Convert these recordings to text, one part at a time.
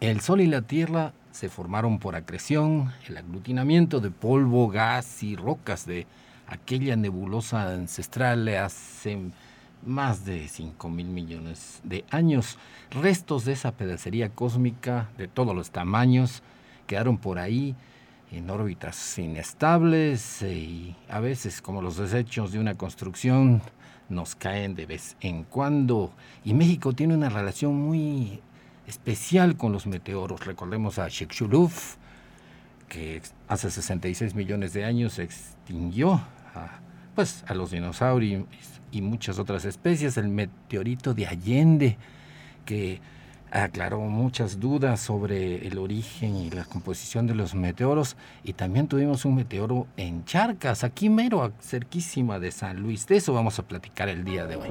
El Sol y la Tierra se formaron por acreción, el aglutinamiento de polvo, gas y rocas de aquella nebulosa ancestral hace más de 5 mil millones de años. Restos de esa pedacería cósmica de todos los tamaños quedaron por ahí en órbitas inestables y a veces como los desechos de una construcción nos caen de vez en cuando. Y México tiene una relación muy especial con los meteoros. Recordemos a Chicxulub, que hace 66 millones de años se extinguió a, pues, a los dinosaurios y muchas otras especies. El meteorito de Allende, que aclaró muchas dudas sobre el origen y la composición de los meteoros y también tuvimos un meteoro en Charcas, aquí mero, cerquísima de San Luis. De eso vamos a platicar el día de hoy.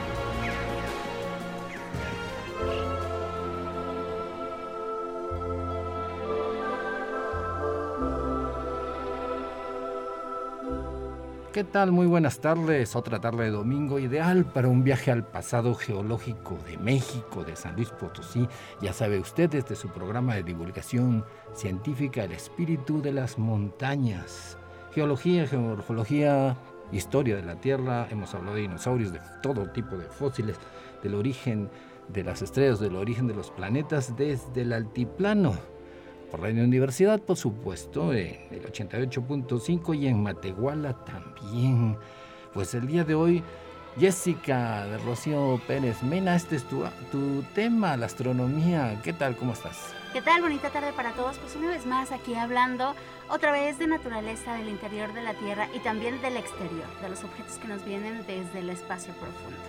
¿Qué tal? Muy buenas tardes. Otra tarde de domingo ideal para un viaje al pasado geológico de México, de San Luis Potosí. Ya sabe usted desde su programa de divulgación científica El espíritu de las montañas. Geología, geomorfología, historia de la Tierra. Hemos hablado de dinosaurios, de todo tipo de fósiles, del origen de las estrellas, del origen de los planetas desde el altiplano por Radio Universidad, por supuesto, en el 88.5 y en Matehuala también. Pues el día de hoy, Jessica de Rocío Pérez Mena, este es tu, tu tema, la astronomía. ¿Qué tal? ¿Cómo estás? ¿Qué tal? Bonita tarde para todos. Pues una vez más aquí hablando otra vez de naturaleza del interior de la Tierra y también del exterior, de los objetos que nos vienen desde el espacio profundo.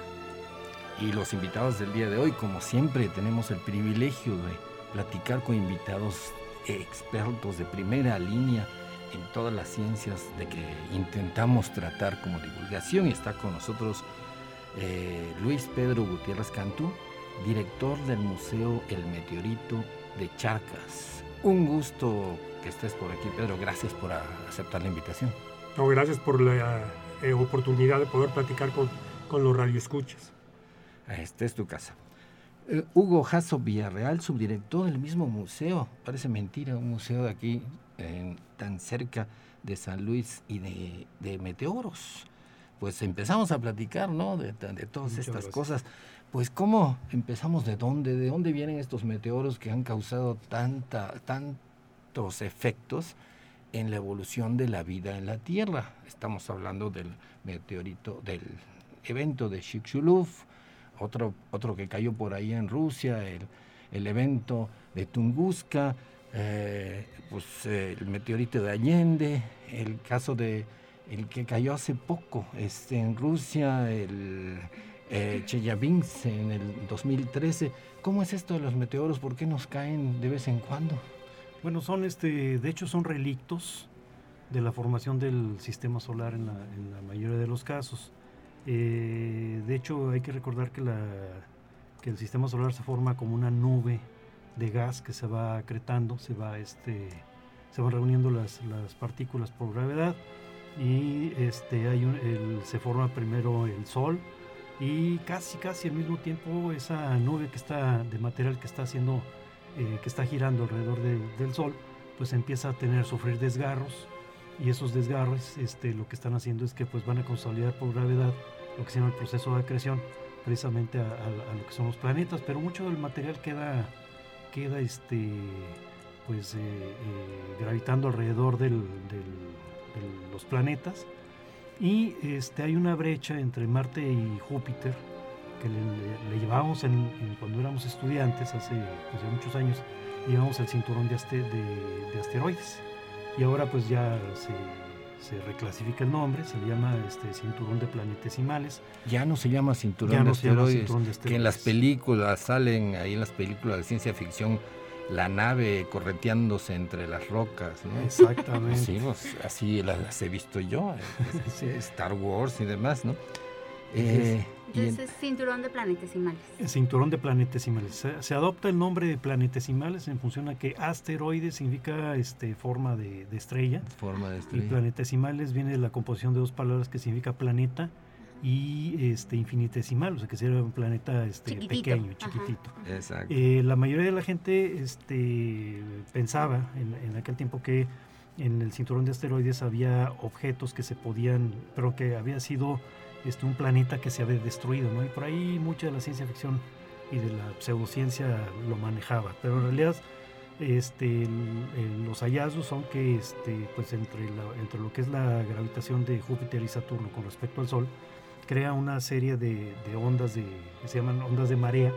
Y los invitados del día de hoy, como siempre, tenemos el privilegio de platicar con invitados expertos de primera línea en todas las ciencias de que intentamos tratar como divulgación. Y está con nosotros eh, Luis Pedro Gutiérrez Cantú, director del Museo El Meteorito de Charcas. Un gusto que estés por aquí, Pedro. Gracias por aceptar la invitación. No, gracias por la eh, oportunidad de poder platicar con, con los radioescuchas. Esta es tu casa. Eh, Hugo Jasso Villarreal, subdirector del mismo museo. Parece mentira, un museo de aquí, tan cerca de San Luis y de, meteoros. Pues empezamos a platicar, ¿no? De, todas estas cosas. Pues, ¿cómo empezamos? ¿De dónde? ¿De dónde vienen estos meteoros que han causado tanta, tantos efectos en la evolución de la vida en la Tierra? Estamos hablando del meteorito, del evento de Chicxulub, otro, otro que cayó por ahí en Rusia, el, el evento de Tunguska, eh, pues el meteorito de Allende, el caso de el que cayó hace poco este, en Rusia, el eh, Chelyabinsk en el 2013. ¿Cómo es esto de los meteoros? ¿Por qué nos caen de vez en cuando? Bueno, son este, de hecho son relictos de la formación del sistema solar en en la mayoría de los casos. Eh, de hecho, hay que recordar que, el sistema solar se forma como una nube de gas que se va acretando, se, va, este, van reuniendo las, las partículas por gravedad y este, se forma primero el Sol y casi casi al mismo tiempo esa nube que está de material que está haciendo eh, que está girando alrededor del Sol pues empieza a tener sufrir desgarros y esos desgarros este, lo que están haciendo es que pues van a consolidar por gravedad lo que se llama el proceso de acreción precisamente a, lo que son los planetas, pero mucho del material queda, queda este, pues, eh, eh, gravitando alrededor de los planetas. Y este, hay una brecha entre Marte y Júpiter que le, llevábamos en, cuando éramos estudiantes hace, pues, muchos años, llevábamos el cinturón de, de, asteroides y ahora pues ya se, se reclasifica el nombre, se le llama este, cinturón de planetesimales. Ya no se llama cinturón, Ya de, no se llama cinturón de que en las películas salen, ahí en las películas de ciencia ficción, la nave correteándose entre las rocas, ¿no? Exactamente. Sí, pues, así las, las he visto yo, Star Wars y demás, ¿no? Eh, y en- Entonces, cinturón de planetesimales. Cinturón de planetesimales. Se, se adopta el nombre de planetesimales en función a que asteroide significa este, forma de, de estrella forma de y estrella. planetesimales viene de la composición de dos palabras que significa planeta y este, infinitesimal, o sea que sería un planeta este, Chiquitito, pequeño, ajá. chiquitito. Exacto. Eh, la mayoría de la gente este, pensaba en, en aquel tiempo que en el cinturón de asteroides había objetos que se podían, pero que había sido este, un planeta que se había destruido, ¿no? Y por ahí mucha de la ciencia ficción y de la pseudociencia lo manejaba, pero en realidad este, el- el- los hallazgos son que este, pues entre, la- entre lo que es la gravitación de Júpiter y Saturno con respecto al Sol, crea una serie de, de ondas de, que se llaman ondas de marea,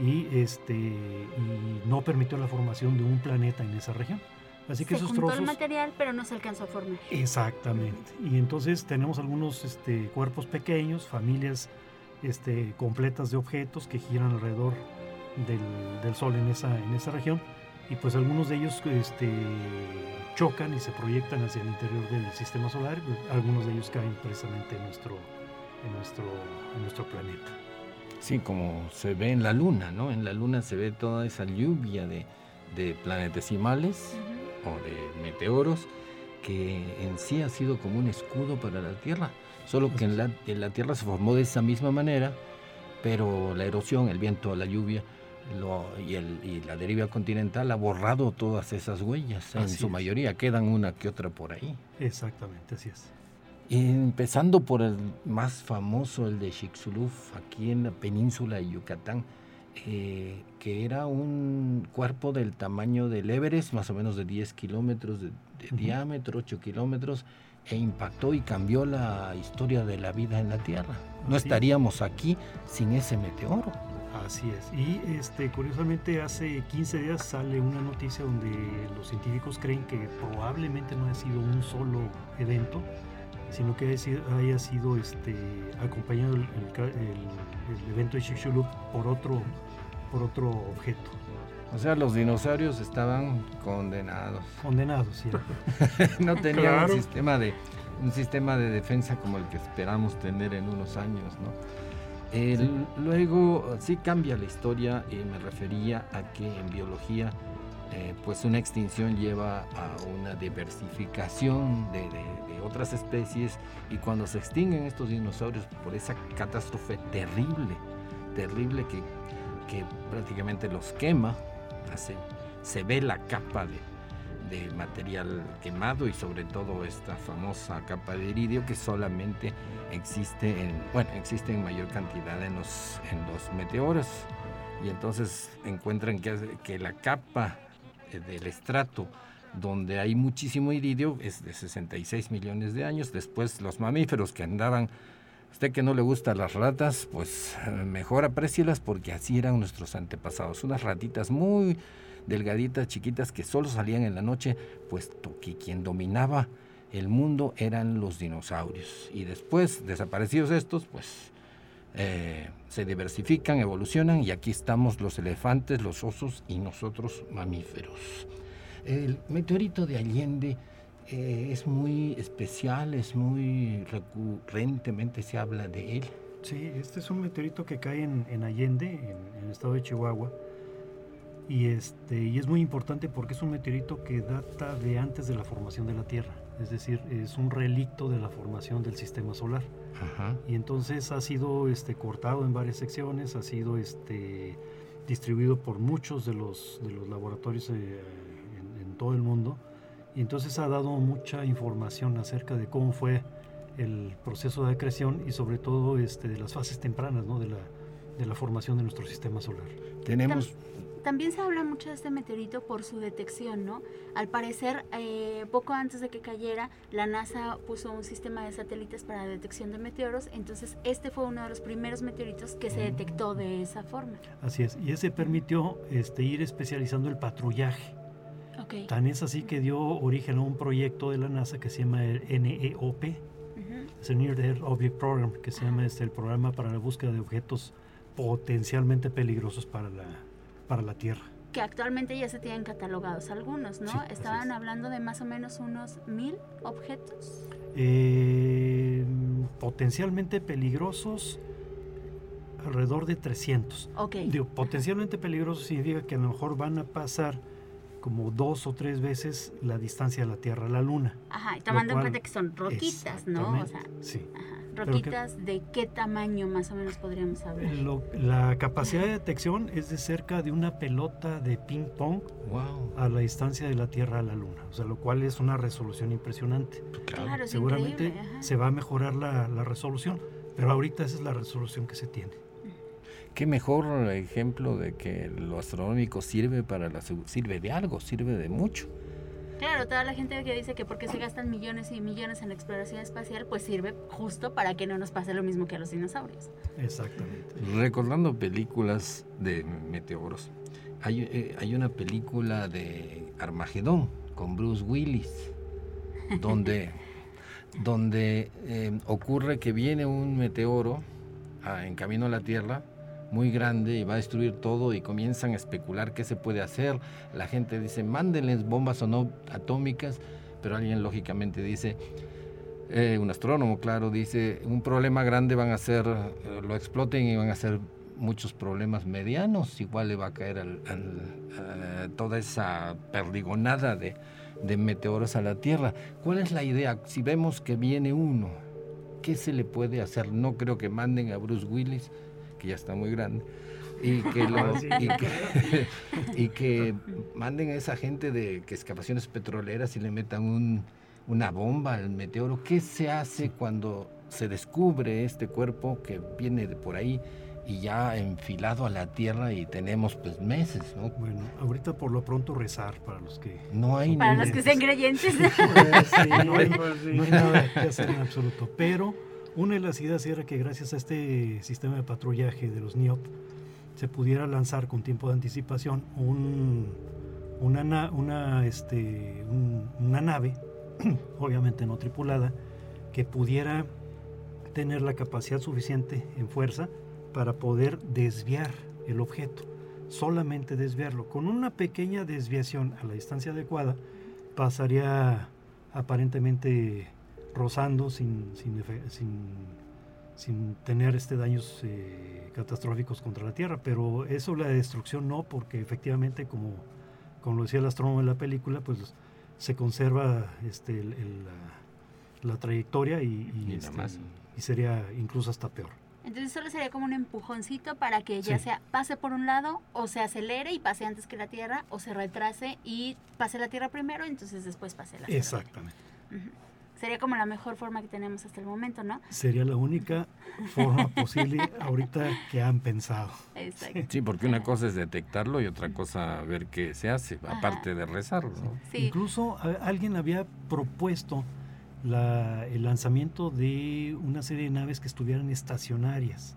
y este y no permitió la formación de un planeta en esa región. Así que se esos juntó trozos el material, pero no se alcanzó a formar. exactamente. Y entonces tenemos algunos este, cuerpos pequeños, familias este, completas de objetos que giran alrededor del, del Sol en esa en esa región y pues algunos de ellos este, chocan y se proyectan hacia el interior del sistema solar. Algunos de ellos caen precisamente en nuestro en nuestro en nuestro planeta. Sí, como se ve en la luna, ¿no? En la luna se ve toda esa lluvia de, de planetesimales Ujú. O de meteoros que en sí ha sido como un escudo para la Tierra. Solo que en la, en la Tierra se formó de esa misma manera, pero la erosión, el viento, la lluvia lo- y, el- y la deriva continental ha borrado todas esas huellas. En Así su es. mayoría quedan una que otra por ahí. Exactamente, así es. Empezando por el más famoso, el de Chicxulub, aquí en la península de Yucatán, eh, que era un cuerpo del tamaño del Everest, más o menos de 10 kilómetros de, de Ujú. diámetro, 8 kilómetros, e impactó y cambió la historia de la vida en la Tierra. No Así es. estaríamos aquí sin ese meteoro. Así es. Y este, curiosamente hace 15 días sale una noticia donde los científicos creen que probablemente no haya sido un solo evento, sino que haya sido, haya sido, este, acompañado el, el ca- el- el evento de Chicxulub por otro, por otro objeto. O sea, los dinosaurios estaban condenados. Condenados, ¿sí? no tenían Claro. un sistema de un sistema de defensa como el que esperamos tener en unos años, ¿no? El- Luego sí cambia la historia y me refería a que en biología eh, pues una extinción lleva a una diversificación de, otras especies y cuando se extinguen estos dinosaurios por esa catástrofe terrible, terrible que, que prácticamente los quema, hace, se ve la capa de, de material quemado y sobre todo esta famosa capa de iridio que solamente existe en, bueno, existe en mayor cantidad en los, en los meteoros. Y entonces encuentran que, que la capa del estrato donde hay muchísimo iridio es de 66 millones de años, después los mamíferos que andaban Usted que no le gustan las ratas, pues eh, mejor aprécielas porque así eran nuestros antepasados. Unas ratitas muy delgaditas, chiquitas, que solo salían en la noche, puesto que quien dominaba el mundo eran los dinosaurios. Y después, desaparecidos estos, pues eh, se diversifican, evolucionan y aquí estamos los elefantes, los osos y nosotros mamíferos. El meteorito de Allende eh, es muy especial, es muy recurrentemente se habla de él. Sí, este es un meteorito que cae en, en Allende, en, en el estado de Chihuahua. Y, este, y es muy importante porque es un meteorito que data de antes de la formación de la Tierra. Es decir, es un relicto de la formación del sistema solar. Ajá. Y entonces ha sido este, cortado en varias secciones, ha sido este, distribuido por muchos de los, de los laboratorios eh, en, en todo el mundo. Y entonces ha dado mucha información acerca de cómo fue el proceso de acreción y sobre todo este, de las fases tempranas ¿no? de, la, de la formación de nuestro sistema solar. Tenemos, También se habla mucho de este meteorito por su detección, ¿no? Al parecer, eh, poco antes de que cayera, la NASA puso un sistema de satélites para detección de meteoros, entonces este fue uno de los primeros meteoritos que se detectó de esa forma. Así es, y ese permitió este, ir especializando el patrullaje. Ok. Ok. Tan es así que dio origen a un proyecto de la NASA que se llama el NEOP, es el Near Earth Object Program, que se llama este, el programa para la búsqueda de objetos potencialmente peligrosos para la, para la Tierra. Que actualmente ya se tienen catalogados algunos, ¿no? Sí, Estaban es. hablando de más o menos unos mil objetos. Eh, potencialmente peligrosos, alrededor de 300. Ok. Digo, potencialmente peligrosos significa que a lo mejor van a pasar como dos o tres veces la distancia de la Tierra a la Luna. Ajá, y tomando en cuenta que son roquitas, ¿no? O sea, sí. ajá, que- roquitas de qué tamaño más o menos podríamos hablar. Lo- la capacidad de detección es de cerca de una pelota de ping pong Wow. a la distancia de la Tierra a la Luna, o sea, lo cual es una resolución impresionante. Claro, es Seguramente se va a mejorar la, la resolución, pero ahorita esa es la resolución que se tiene. Qué mejor ejemplo de que lo astronómico sirve para la sirve de algo, sirve de mucho. Claro, toda la gente que dice que porque se gastan millones y millones en la exploración espacial, pues sirve justo para que no nos pase lo mismo que a los dinosaurios. Exactamente. Recordando películas de meteoros, hay, eh, hay una película de Armagedón con Bruce Willis, donde, donde eh, ocurre que viene un meteoro ah, en camino a la Tierra muy grande y va a destruir todo y comienzan a especular qué se puede hacer. La gente dice, mándenles bombas o no atómicas, pero alguien lógicamente dice, eh, un astrónomo, claro, dice, un problema grande van a ser, eh, lo exploten y van a ser muchos problemas medianos, igual le va a caer al- al- a toda esa perdigonada de, de meteoros a la Tierra. ¿Cuál es la idea? Si vemos que viene uno, ¿qué se le puede hacer? No creo que manden a Bruce Willis, que ya está muy grande, y que, lo- Sí. y que, y que manden a esa gente de que excavaciones petroleras y le metan un, una bomba al meteoro. ¿Qué se hace cuando se descubre este cuerpo que viene de por ahí y ya enfilado a la Tierra y tenemos pues meses, ¿no? Bueno, ahorita por lo pronto rezar para los que... No hay Para los que sean creyentes. Pues, sí, no, hay, no hay nada que hacer en absoluto. Pero una de las ideas era que gracias a este sistema de patrullaje de los NIOP se pudiera lanzar con tiempo de anticipación un, una, na- una, este, un- una nave, obviamente no tripulada, que pudiera tener la capacidad suficiente en fuerza para poder desviar el objeto, solamente desviarlo. Con una pequeña desviación a la distancia adecuada, pasaría aparentemente rozando sin, sin, sin, sin tener este daños eh, catastróficos contra la Tierra. Pero eso la destrucción no, porque efectivamente, como, como lo decía el astrónomo en la película, pues se conserva este, el- el- la, la trayectoria y, y, Y este, y sería incluso hasta peor. Entonces solo sería como un empujoncito para que ya Sí. sea pase por un lado o se acelere y pase antes que la Tierra o se retrase y pase la Tierra primero y entonces después pase la Tierra. Exactamente. Ujú. Sería como la mejor forma que tenemos hasta el momento, ¿no? Sería la única forma posible ahorita que han pensado. Exacto. Sí, porque una cosa es detectarlo y otra cosa ver qué se hace, Ajá. aparte de rezarlo. ¿no? Sí. Incluso a- alguien había propuesto la- el lanzamiento de una serie de naves que estuvieran estacionarias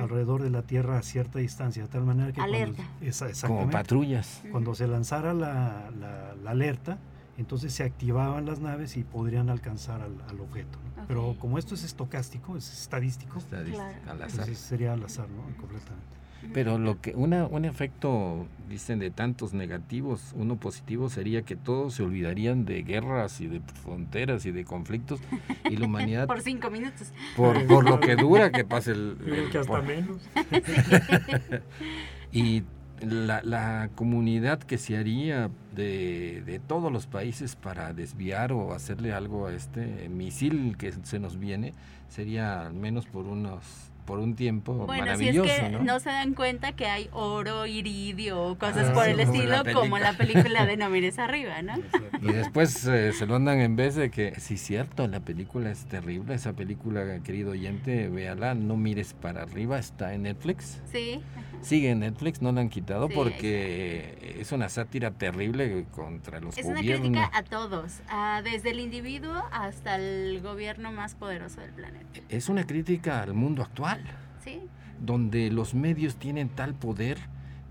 alrededor de la Tierra a cierta distancia, de tal manera que Alerta. cuando, esa- Como patrullas. cuando se lanzara la, la- la alerta, entonces se activaban las naves y podrían alcanzar al, al objeto. ¿no? Pero como esto es estocástico, es estadístico, Estadística, Claro. al azar. entonces sería al azar, ¿no? Completamente. Pero lo que una, un efecto, dicen, de tantos negativos, uno positivo sería que todos se olvidarían de guerras y de fronteras y de conflictos y la humanidad, Por cinco minutos. por, por lo que dura que pase el... El- que hasta por- menos. y la, la comunidad que se haría de, de todos los países para desviar o hacerle algo a este misil que se nos viene sería al menos por unos por un tiempo Bueno, si es maravilloso, que ¿no? ¿no? se dan cuenta que hay oro, iridio o cosas Ah, por sí, el como estilo, la como la película de No mires arriba, ¿no? Y después eh, se lo andan en vez de que, sí, cierto, la película es terrible. Esa película, querido oyente, véala, no mires para arriba, está en Netflix. Sí, Sigue en Netflix, no la han quitado Sí, porque es una sátira terrible contra los es una gobiernos. crítica a todos, a- desde el individuo hasta el gobierno más poderoso del planeta. Es una crítica al mundo actual, Sí, donde los medios tienen tal poder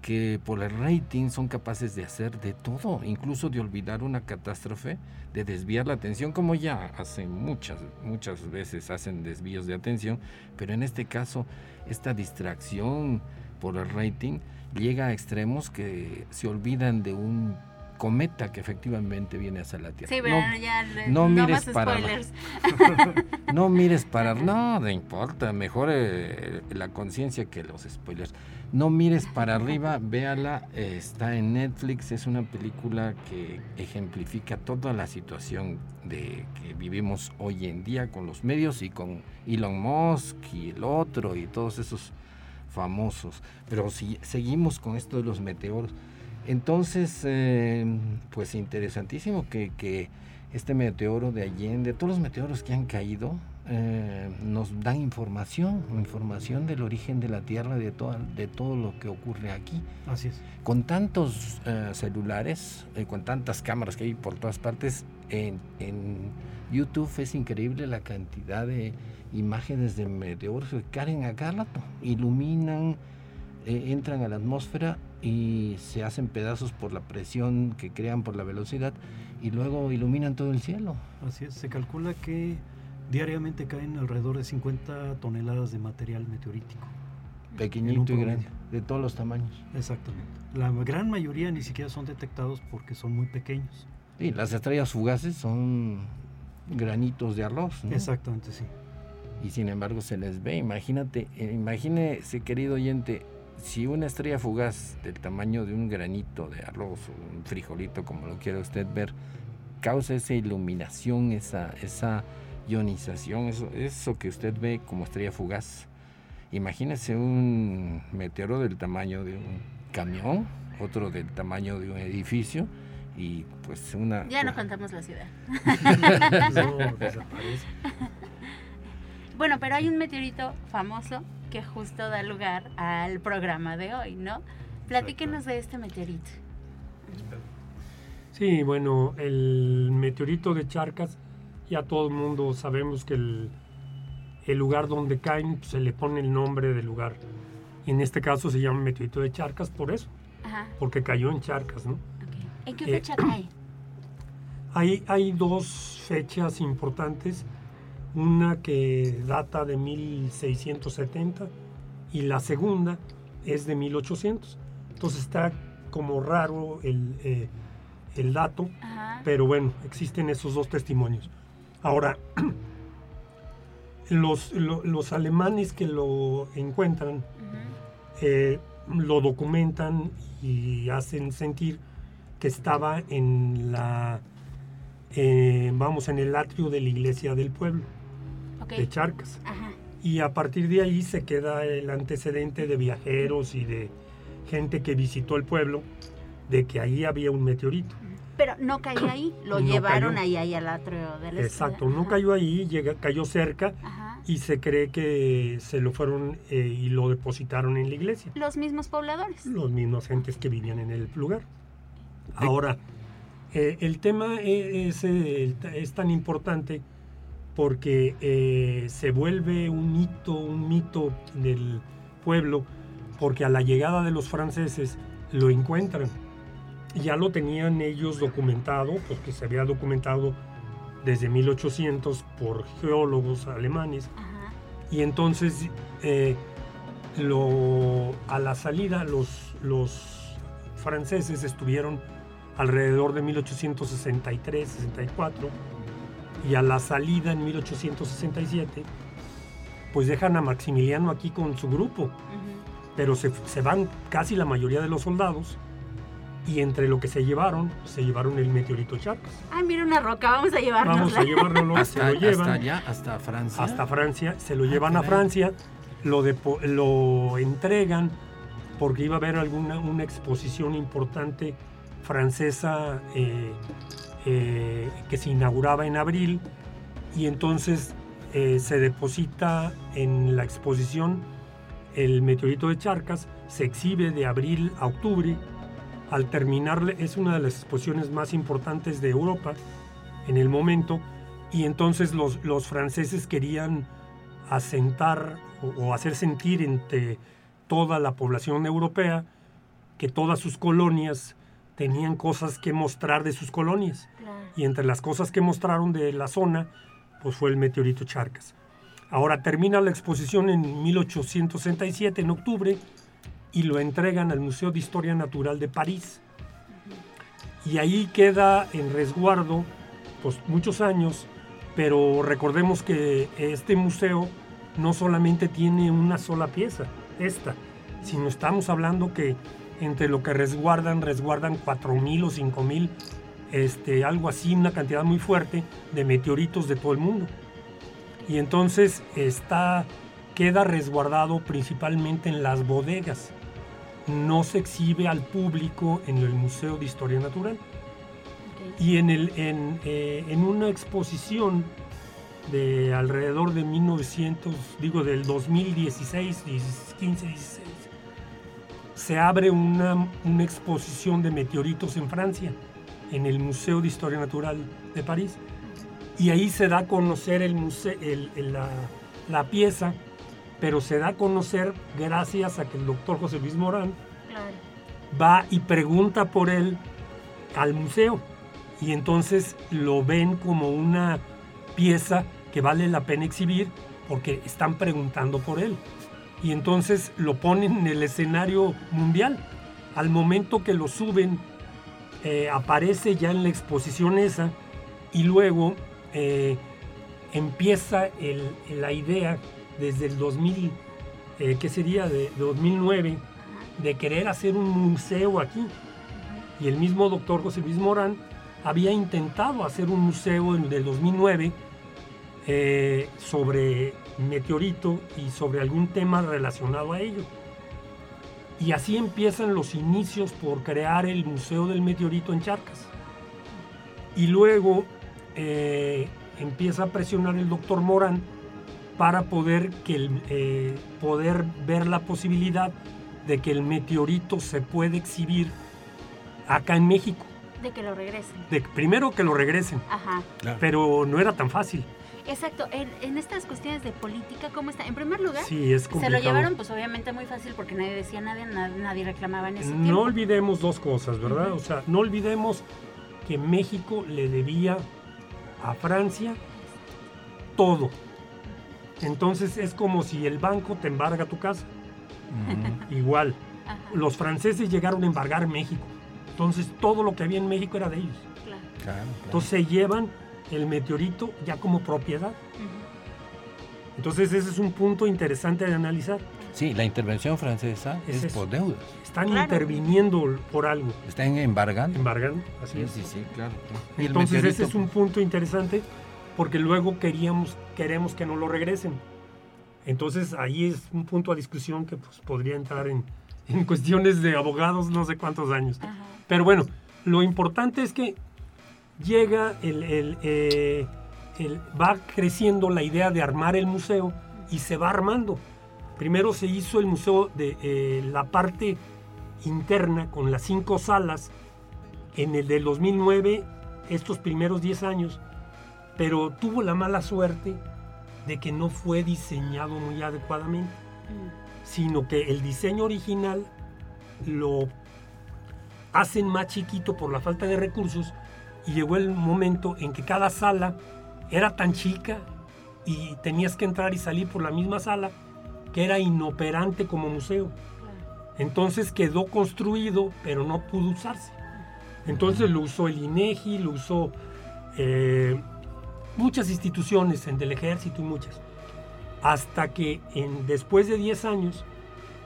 que por el rating son capaces de hacer de todo, incluso de olvidar una catástrofe, de desviar la atención, como ya hacen muchas, muchas veces hacen desvíos de atención, pero en este caso esta distracción por el rating llega a extremos que se olvidan de un cometa que efectivamente viene hacia la Tierra. Sí, pero no, ya no, mires para no mires para no, no importa, mejor eh, la conciencia que los spoilers. No mires para arriba, véala, está en Netflix, es una película que ejemplifica toda la situación de que vivimos hoy en día con los medios y con Elon Musk y el otro y todos esos famosos. Pero si seguimos con esto de los meteoros, entonces, eh, pues interesantísimo que, este meteoro de Allende, todos los meteoros que han caído, eh, nos dan información, información del origen de la Tierra, de, de todo lo que ocurre aquí. Así es. Con tantos eh, celulares, con tantas cámaras que hay por todas partes, en, en, YouTube es increíble la cantidad de imágenes de meteoros que caen a cada rato, iluminan, entran a la atmósfera y se hacen pedazos por la presión que crean por la velocidad y luego iluminan todo el cielo. Así es, se calcula que diariamente caen alrededor de 50 toneladas de material meteorítico. Pequeñito y grande, de todos los tamaños. Exactamente. La gran mayoría ni siquiera son detectados porque son muy pequeños. Sí, las estrellas fugaces son granitos de arroz. ¿no? Exactamente, sí. Y sin embargo se les ve. Imagínate, eh, imagínese, querido oyente, si una estrella fugaz del tamaño de un granito de arroz o un frijolito, como lo quiera usted ver, causa esa iluminación, esa, esa ionización, eso, eso que usted ve como estrella fugaz, imagínese un meteoro del tamaño de un camión, otro del tamaño de un edificio y pues una... Ya no contamos la ciudad. bueno, pero hay un meteorito famoso que justo da lugar al programa de hoy, ¿no? Platíquenos de este meteorito. Sí, bueno, el meteorito de Charcas, ya todo el mundo sabemos que el, lugar donde caen pues, se le pone el nombre del lugar. En este caso se llama meteorito de Charcas por eso, porque cayó en Charcas, ¿no? ¿En qué fecha eh, cae? Hay, hay dos fechas importantes una que data de 1670 y la segunda es de 1800. Entonces está como raro el, eh, dato, pero bueno, existen esos dos testimonios. Ahora, los, los alemanes que lo encuentran eh, lo documentan y hacen sentir que estaba en la, eh, vamos, en el atrio de la iglesia del pueblo de Charcas. Y a partir de ahí se queda el antecedente de viajeros y de gente que visitó el pueblo de que ahí había un meteorito. Pero no cayó ahí, lo llevaron ahí, ahí al atrio de la Exacto, no cayó ahí, llega, cayó cerca y se cree que se lo fueron eh, y lo depositaron en la iglesia. ¿Los mismos pobladores? Los mismos gentes que vivían en el lugar. Ahora, eh, el tema es, es tan importante porque eh, se vuelve un hito, un mito del pueblo, porque a la llegada de los franceses lo encuentran. Ya lo tenían ellos documentado, porque se había documentado desde 1800 por geólogos alemanes. Y entonces eh, lo, a la salida los, los franceses estuvieron alrededor de 1863-64 y a la salida en 1867, pues dejan a Maximiliano aquí con su grupo, pero se, van casi la mayoría de los soldados y entre lo que se llevaron, se llevaron el meteorito Charcas. Ay, mira una roca, vamos a llevarlo. Vamos a llevarlo, se lo llevan. Hasta allá, hasta Francia. Hasta Francia, se lo llevan a Francia, lo, lo entregan porque iba a haber alguna una exposición importante francesa eh, eh, que se inauguraba en abril y entonces eh, se deposita en la exposición el meteorito de Charcas, se exhibe de abril a octubre, al terminar es una de las exposiciones más importantes de Europa en el momento y entonces los, los franceses querían asentar o, o hacer sentir entre toda la población europea que todas sus colonias tenían cosas que mostrar de sus colonias. Y entre las cosas que mostraron de la zona, pues fue el meteorito Charcas. Ahora termina la exposición en 1867, en octubre, y lo entregan al Museo de Historia Natural de París. Y ahí queda en resguardo pues, muchos años, pero recordemos que este museo no solamente tiene una sola pieza, esta, sino estamos hablando que entre lo que resguardan, resguardan 4.000 o 5.000, este, algo así, una cantidad muy fuerte de meteoritos de todo el mundo. Y entonces está, queda resguardado principalmente en las bodegas. No se exhibe al público en el Museo de Historia Natural. Y en, el, en, eh, en una exposición de alrededor de 1900, digo del 2016, 15, 16, se abre una, una, exposición de meteoritos en Francia, en el Museo de Historia Natural de París. Y ahí se da a conocer el museo, el, la, la, pieza, pero se da a conocer gracias a que el doctor José Luis Morán claro. va y pregunta por él al museo. Y entonces lo ven como una pieza que vale la pena exhibir porque están preguntando por él. Y entonces lo ponen en el escenario mundial. Al momento que lo suben, eh, aparece ya en la exposición esa y luego eh, empieza la idea desde el 2000, eh, ¿qué sería? De, 2009, de querer hacer un museo aquí. Y el mismo doctor José Luis Morán había intentado hacer un museo en el 2009 eh, sobre meteorito y sobre algún tema relacionado a ello. Y así empiezan los inicios por crear el Museo del Meteorito en Charcas. Y luego eh, empieza a presionar el doctor Morán para poder, que eh, poder ver la posibilidad de que el meteorito se puede exhibir acá en México. De que lo regresen. De, primero que lo regresen. Ajá. Pero no era tan fácil. Exacto, en, estas cuestiones de política, ¿cómo está? En primer lugar, sí, se lo llevaron pues obviamente muy fácil porque nadie decía nada, nadie, reclamaba en ese no No olvidemos dos cosas, ¿verdad? O sea, no olvidemos que México le debía a Francia todo. Entonces es como si el banco te embarga tu casa. Igual. Los franceses llegaron a embargar México. Entonces todo lo que había en México era de ellos. Claro. Entonces se llevan el meteorito ya como propiedad. Entonces ese es un punto interesante de analizar. Sí, la intervención francesa es, por deudas. Están interviniendo por algo. Están embargando. Embargando, así sí, Sí, sí, claro. Entonces ese es un punto interesante porque luego queríamos, queremos que no lo regresen. Entonces ahí es un punto a discusión que pues, podría entrar en, en cuestiones de abogados no sé cuántos años. Pero bueno, lo importante es que llega eh, el, va creciendo la idea de armar el museo y se va armando. Primero se hizo el museo de eh, la parte interna con las cinco salas en el del 2009, estos primeros 10 años, pero tuvo la mala suerte de que no fue diseñado muy adecuadamente, sino que el diseño original lo hacen más chiquito por la falta de recursos y llegó el momento en que cada sala era tan chica y tenías que entrar y salir por la misma sala que era inoperante como museo. Entonces quedó construido, pero no pudo usarse. Entonces lo usó el INEGI, lo usó eh, muchas instituciones, en del ejército y muchas. Hasta que en, después de 10 años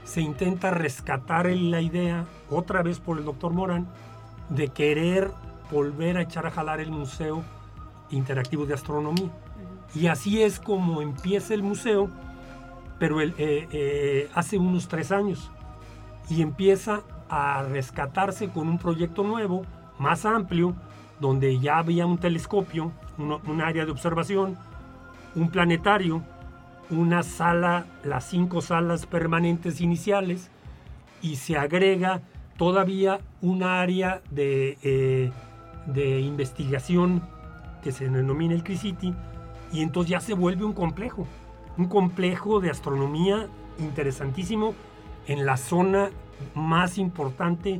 se intenta rescatar la idea, otra vez por el doctor Morán, de querer volver a echar a jalar el Museo Interactivo de Astronomía. Y así es como empieza el museo, pero el, eh, eh, hace unos tres años. Y empieza a rescatarse con un proyecto nuevo, más amplio, donde ya había un telescopio, un, área de observación, un planetario, una sala, las cinco salas permanentes iniciales, y se agrega todavía un área de eh, de investigación que se denomina el CRICITI y entonces ya se vuelve un complejo, un complejo de astronomía interesantísimo en la zona más importante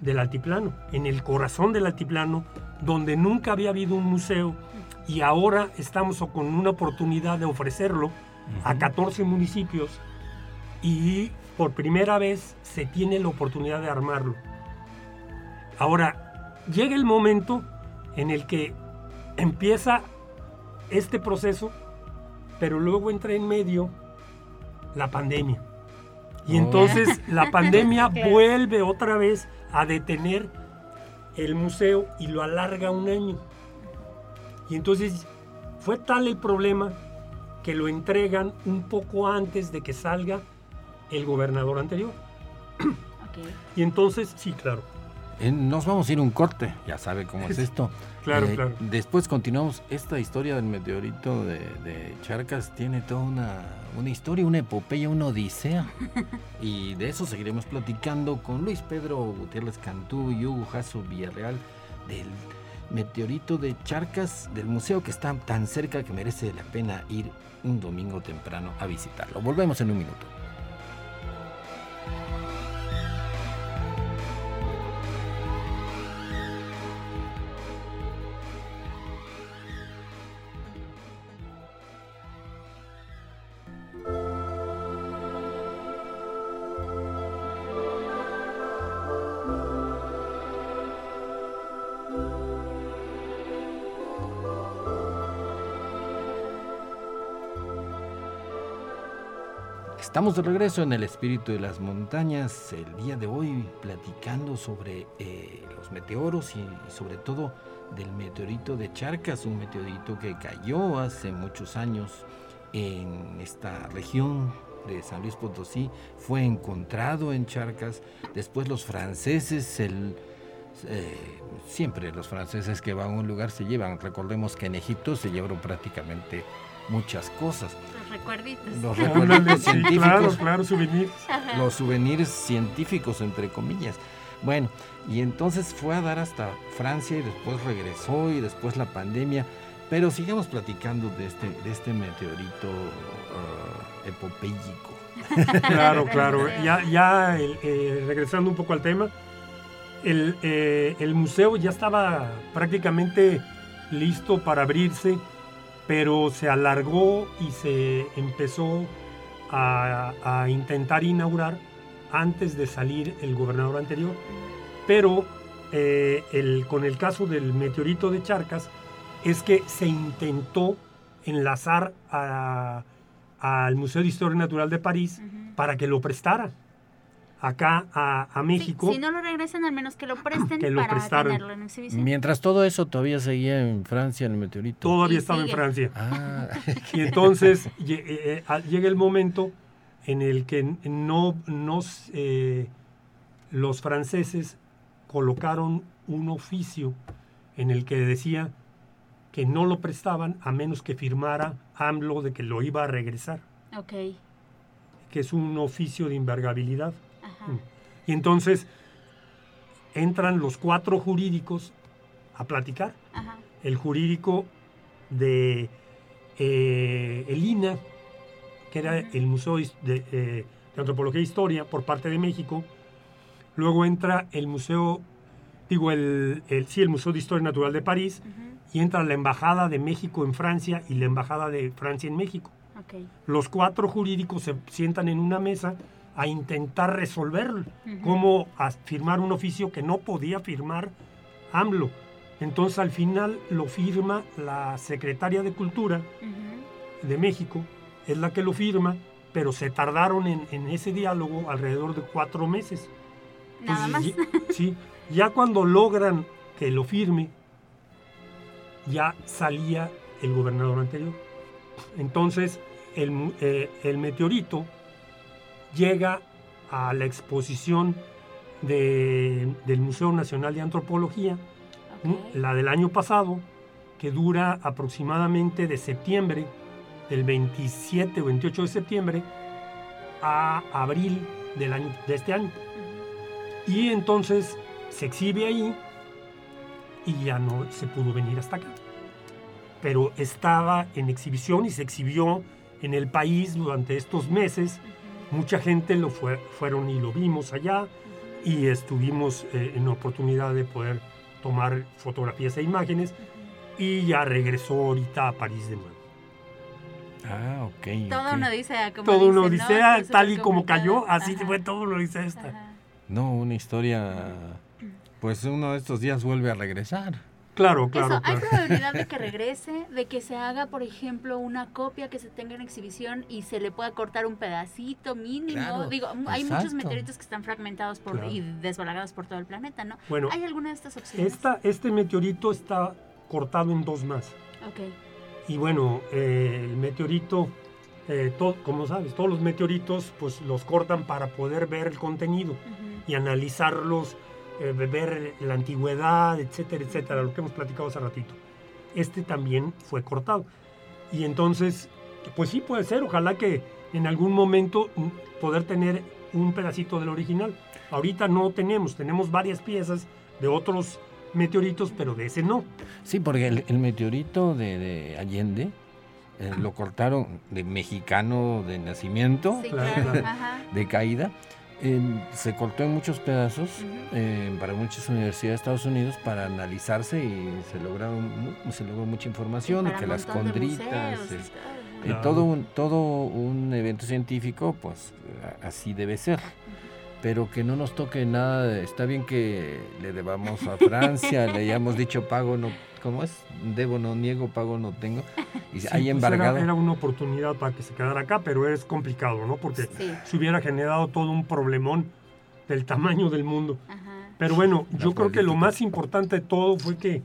del altiplano, en el corazón del altiplano, donde nunca había habido un museo y ahora estamos con una oportunidad de ofrecerlo a 14 municipios y por primera vez se tiene la oportunidad de armarlo. Ahora, llega el momento en el que empieza este proceso, pero luego entra en medio la pandemia. Y Oh. entonces la pandemia vuelve otra vez a detener el museo y lo alarga un año. Y entonces fue tal el problema que lo entregan un poco antes de que salga el gobernador anterior. Y entonces, sí, claro. Nos vamos a ir a un corte, ya sabe cómo es esto. Claro, Eh, claro. Después continuamos. Esta historia del meteorito de, de Charcas tiene toda una, una historia, una epopeya, una odisea. y de eso seguiremos platicando con Luis Pedro Gutiérrez Cantú y Hugo Jasso Villarreal del meteorito de Charcas, del museo que está tan cerca que merece la pena ir un domingo temprano a visitarlo. Volvemos en un minuto. Estamos de regreso en el espíritu de las montañas, el día de hoy platicando sobre eh, los meteoros y, sobre todo del meteorito de Charcas, un meteorito que cayó hace muchos años en esta región de San Luis Potosí, fue encontrado en Charcas, después los franceses, eh, siempre los franceses que van a un lugar se llevan, recordemos que en Egipto se llevaron prácticamente muchas cosas. Los recuerditos. Los sí, científicos, claro, claro, souvenirs. Los souvenirs científicos, entre comillas. Bueno, y entonces fue a dar hasta Francia y después regresó y después la pandemia. Pero sigamos platicando de este, de este meteorito ah, epopéyico. Claro, claro. Ya, ya el- eh, regresando un poco al tema, el, eh, el museo ya estaba prácticamente listo para abrirse, pero se alargó y se empezó a, a intentar inaugurar antes de salir el gobernador anterior. Pero eh, el- con el caso del meteorito de Charcas, es que se intentó enlazar al Museo de Historia Natural de París para que lo prestara acá a, a Sí, México. si no lo regresan, al menos que lo presten Que lo para prestaron. tenerlo en exhibición. Mientras todo eso todavía seguía en Francia el meteorito. Todavía Y estaba en. Francia. Ah, Y entonces eh, eh, llega el momento en el que no, eh, los franceses colocaron un oficio en el que decía que no lo prestaban a menos que firmara AMLO de que lo iba a regresar, Ok. que es un oficio de invergabilidad. Ajá. Y entonces entran los cuatro jurídicos a platicar. Ajá. El jurídico de eh, el INA, que era el Museo de, eh, de Antropología e Historia por parte de México. Luego entra el Museo, digo, el, el- sí, el Museo de Historia Natural de París. Y entra la Embajada de México en Francia y la Embajada de Francia en México. Los cuatro jurídicos se sientan en una mesa a intentar resolverlo. Ujú. Cómo a firmar un oficio que no podía firmar AMLO. Entonces al final lo firma la secretaria de Cultura de México, es la que lo firma, pero se tardaron en, en ese diálogo alrededor de cuatro meses. Nada más. Entonces, ya- sí, ya cuando logran que lo firme, ya salía el gobernador anterior. Entonces, el, eh, el meteorito llega a la exposición de- del Museo Nacional de Antropología, la del año pasado, que dura aproximadamente de septiembre, del 27 o 28 de septiembre, a abril del año, de este año. Y entonces se exhibe ahí y ya no se pudo venir hasta acá. Pero estaba en exhibición y se exhibió en el país durante estos meses mucha gente lo fue, fueron y lo vimos allá y estuvimos eh, en oportunidad de poder tomar fotografías e imágenes y ya regresó ahorita a París de nuevo. Ah, ok. Todo uno dice como Todo una dicen, ¿no? odisea, Que es tal y como cayó, así Ajá, fue todo una odisea esta. ajá. No, una historia. Pues uno de estos días vuelve a regresar. Claro, claro, Eso, ¿hay claro. probabilidad de que regrese? De que se haga, por ejemplo, una copia que se tenga en exhibición y se le pueda cortar un pedacito mínimo? Claro, Digo, hay muchos exacto. meteoritos que están fragmentados por, Claro. y desbalagados por todo el planeta, ¿no? Bueno, ¿Hay alguna de estas opciones? esta, este meteorito está cortado en dos más. Ok. Y bueno, eh, el meteorito, eh, to- como sabes, todos los meteoritos pues los cortan para poder ver el contenido Ujú. y analizarlos, eh, ver la antigüedad, etcétera, etcétera, lo que hemos platicado hace ratito. Este también fue cortado. Y entonces, pues sí puede ser, ojalá que en algún momento mm, poder tener un pedacito del original. Ahorita no tenemos, tenemos varias piezas de otros meteoritos, pero de ese no. Sí, porque el, el meteorito de, de Allende eh, lo cortaron de mexicano de nacimiento, Sí, Claro, de caída. Eh, se cortó en muchos pedazos eh, para muchas universidades de Estados Unidos para analizarse y se lograron mu- se logró mucha información que las condritas museos eh, todo un todo un evento científico pues así debe ser. Pero que no nos toque nada de- está bien que le debamos a Francia le hayamos dicho pago no cómo es debo no niego pago no tengo y Sí, hay pues Era, era una oportunidad para que se quedara acá, pero es complicado, ¿no? Porque Sí. se hubiera generado todo un problemón del tamaño del mundo. Ajá. Pero bueno, La yo creo que lo más importante de todo fue que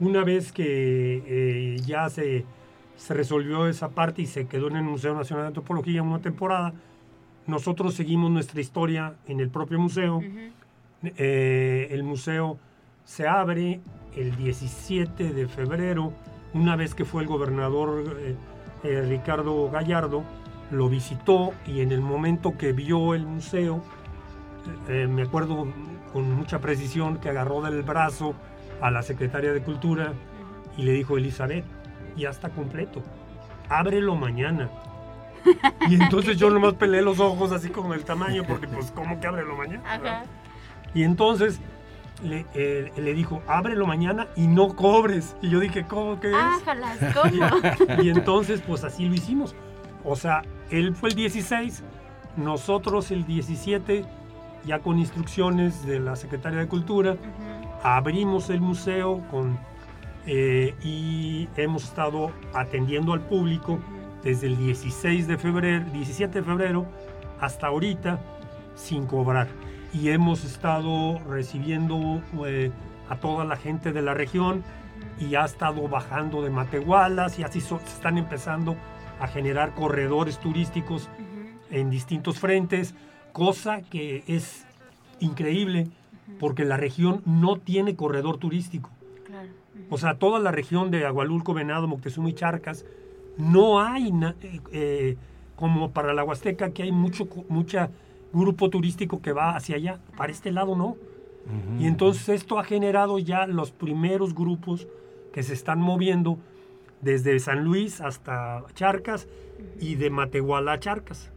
una vez que eh, ya se, se resolvió esa parte y se quedó en el Museo Nacional de Antropología una temporada, nosotros seguimos nuestra historia en el propio museo. Eh, el museo se abre el 17 de febrero, una vez que fue el gobernador eh, eh, Ricardo Gallardo, lo visitó y en el momento que vio el museo, eh, me acuerdo con mucha precisión que agarró del brazo a la secretaria de Cultura y le dijo, Elizabeth, ya está completo, ábrelo mañana. Y entonces yo nomás peleé los ojos así como el tamaño, porque pues, ¿cómo que ábrelo mañana? Ajá. Y entonces le, eh, le dijo, ábrelo mañana y no cobres. Y yo dije, ¿cómo que es? Ájalas, ¿cómo? Y entonces, pues así lo hicimos. O sea, él fue el 16, nosotros el 17, ya con instrucciones de la Secretaría de Cultura, abrimos el museo con, eh, y hemos estado atendiendo al público desde el 16 de febrero, 17 de febrero hasta ahorita sin cobrar. Y hemos estado recibiendo eh, a toda la gente de la región y ha estado bajando de Matehualas y así so- se están empezando a generar corredores turísticos en distintos frentes, cosa que es increíble porque la región no tiene corredor turístico. Claro. O sea, toda la región de Agualulco, Venado, Moctezuma y Charcas, no hay, eh, eh, como para la Huasteca, que hay mucho mucha grupo turístico que va hacia allá. Para este lado no. Y entonces esto ha generado ya los primeros grupos que se están moviendo desde San Luis hasta Charcas y de Matehuala a Charcas.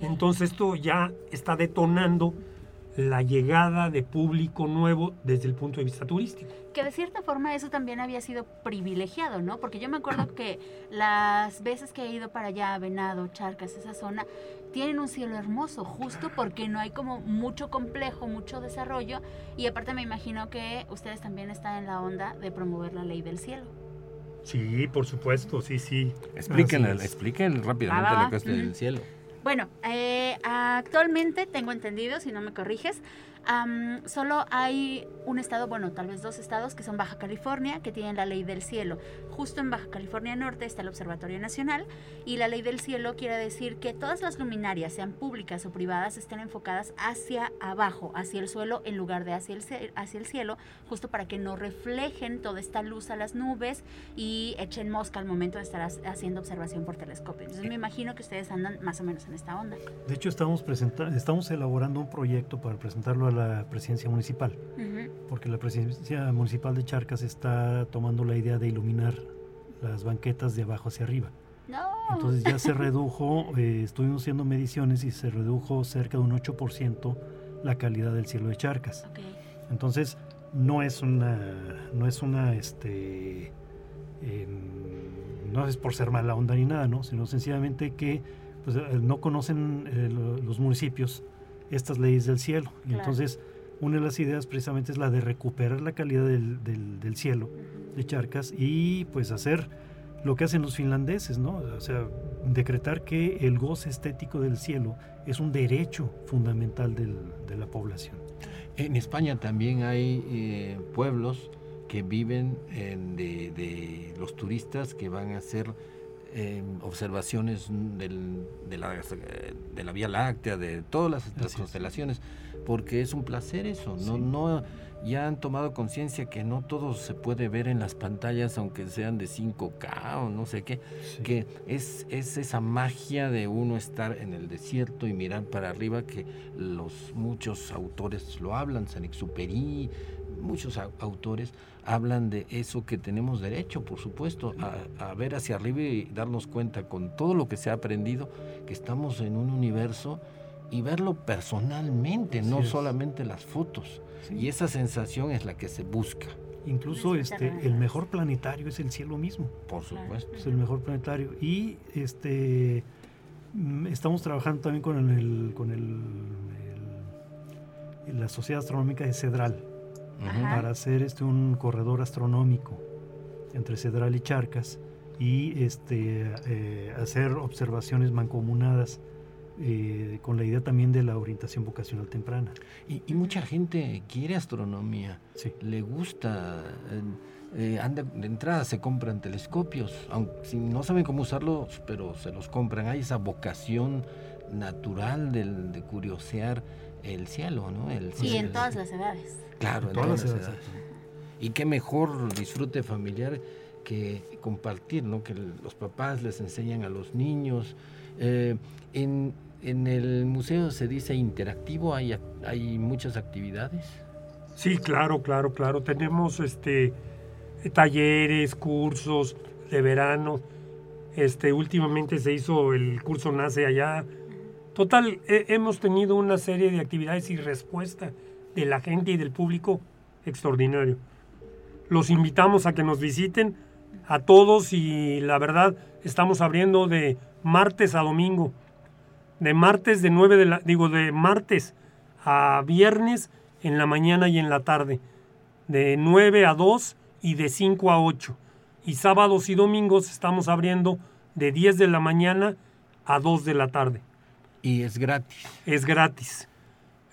Entonces esto ya está detonando la llegada de público nuevo desde el punto de vista turístico. Que de cierta forma eso también había sido privilegiado, ¿no? Porque yo me acuerdo que las veces que he ido para allá, Venado, Charcas, esa zona, tienen un cielo hermoso, justo porque no hay como mucho complejo, mucho desarrollo. Y aparte me imagino que ustedes también están en la onda de promover la ley del cielo. Sí, por supuesto, sí, sí. es. expliquen rápidamente lo que es va. del cielo Bueno, eh, actualmente tengo entendido, si no me corriges, am, solo hay un estado, bueno, tal vez dos estados, que son Baja California, que tienen la ley del cielo. Justo en Baja California Norte está el Observatorio Nacional y la ley del cielo quiere decir que todas las luminarias, sean públicas o privadas, estén enfocadas hacia abajo, hacia el suelo, en lugar de hacia el, hacia el cielo, justo para que no reflejen toda esta luz a las nubes y echen mosca al momento de estar ha- haciendo observación por telescopio. Entonces me imagino que ustedes andan más o menos en esta onda. De hecho, estamos, estamos elaborando un proyecto para presentarlo a la presidencia municipal, Ujú. porque la presidencia municipal de Charcas está tomando la idea de iluminar las banquetas de abajo hacia arriba. No, Entonces ya se redujo, eh, estuvimos haciendo mediciones y se redujo cerca de un 8% la calidad del cielo de Charcas. Entonces no es una, no es una, este, em, no es por ser mala onda ni nada, ¿no? Sino sencillamente que pues, eh, no conocen eh, los municipios estas leyes del cielo. Y entonces una de las ideas precisamente es la de recuperar la calidad del, del cielo de Charcas y pues hacer lo que hacen los finlandeses, ¿no? O sea, decretar que el goce estético del cielo es un derecho fundamental de la población. En España también hay eh, pueblos que viven de, los turistas que van a hacer eh, observaciones de, la, de, la, Vía Láctea, de todas las, constelaciones, porque es un placer eso, no, no ya han tomado conciencia que no todo se puede ver en las pantallas, aunque sean de 5K o no sé qué, que es, es esa magia de uno estar en el desierto y mirar para arriba, que los muchos autores lo hablan, San Exupéry, muchos autores hablan de eso que tenemos derecho, por supuesto, a, a, ver hacia arriba y darnos cuenta con todo lo que se ha aprendido, que estamos en un universo y verlo personalmente, no solamente las fotos. Y esa sensación es la que se busca. Incluso este, el mejor planetario es el cielo mismo. Por supuesto. Es el mejor planetario. Y este mm, estamos trabajando también con el, con el, la Sociedad Astronómica de Cedral para hacer este un corredor astronómico entre Cedral y Charcas y este eh, hacer observaciones mancomunadas eh, con la idea también de la orientación vocacional temprana. Y, mucha gente quiere astronomía, le gusta, eh, eh, anda, de entrada se compran telescopios, aunque si no saben cómo usarlos, pero se los compran. Hay esa vocación natural de, curiosear el cielo, ¿no? El sí, en todas las edades. Claro, en, todas, las edades. Y qué mejor disfrute familiar que compartir, ¿no? Que los papás les enseñan a los niños. en, en el museo se dice interactivo, hay, hay muchas actividades. Sí, claro, claro, claro. Tenemos este talleres, cursos de verano. Este, últimamente se hizo el curso Nace allá. Total, hemos tenido una serie de actividades y respuesta de la gente y del público extraordinario. Los invitamos a que nos visiten a todos y la verdad estamos abriendo de martes a domingo de martes de 9 de la, digo, de martes a viernes en la mañana y en la tarde, de 9 a 2 y de 5 a 8. Y sábados y domingos estamos abriendo de 10 de la mañana a 2 de la tarde. Y es gratis. Es gratis.